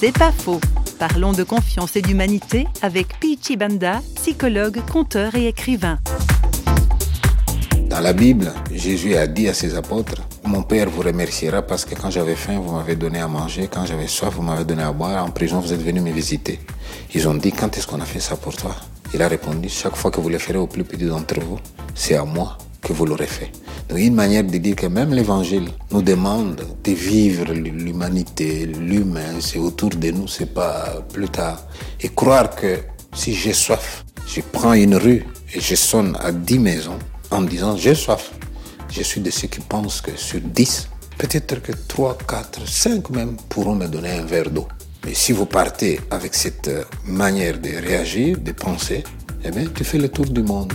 C'est pas faux. Parlons de confiance et d'humanité avec Pichi Banda, psychologue, conteur et écrivain. Dans la Bible, Jésus a dit à ses apôtres, mon Père vous remerciera parce que quand j'avais faim, vous m'avez donné à manger, quand j'avais soif, vous m'avez donné à boire, en prison, vous êtes venu me visiter. Ils ont dit, quand est-ce qu'on a fait ça pour toi? Il a répondu, chaque fois que vous le ferez au plus petit d'entre vous, c'est à moi que vous l'aurez fait. Une manière de dire que même l'évangile nous demande de vivre l'humanité, l'humain, c'est autour de nous, c'est pas plus tard. Et croire que si j'ai soif, je prends une rue et je sonne à dix maisons en disant j'ai soif. Je suis de ceux qui pensent que sur dix, peut-être que trois, quatre, cinq même pourront me donner un verre d'eau. Mais si vous partez avec cette manière de réagir, de penser, eh bien, tu fais le tour du monde.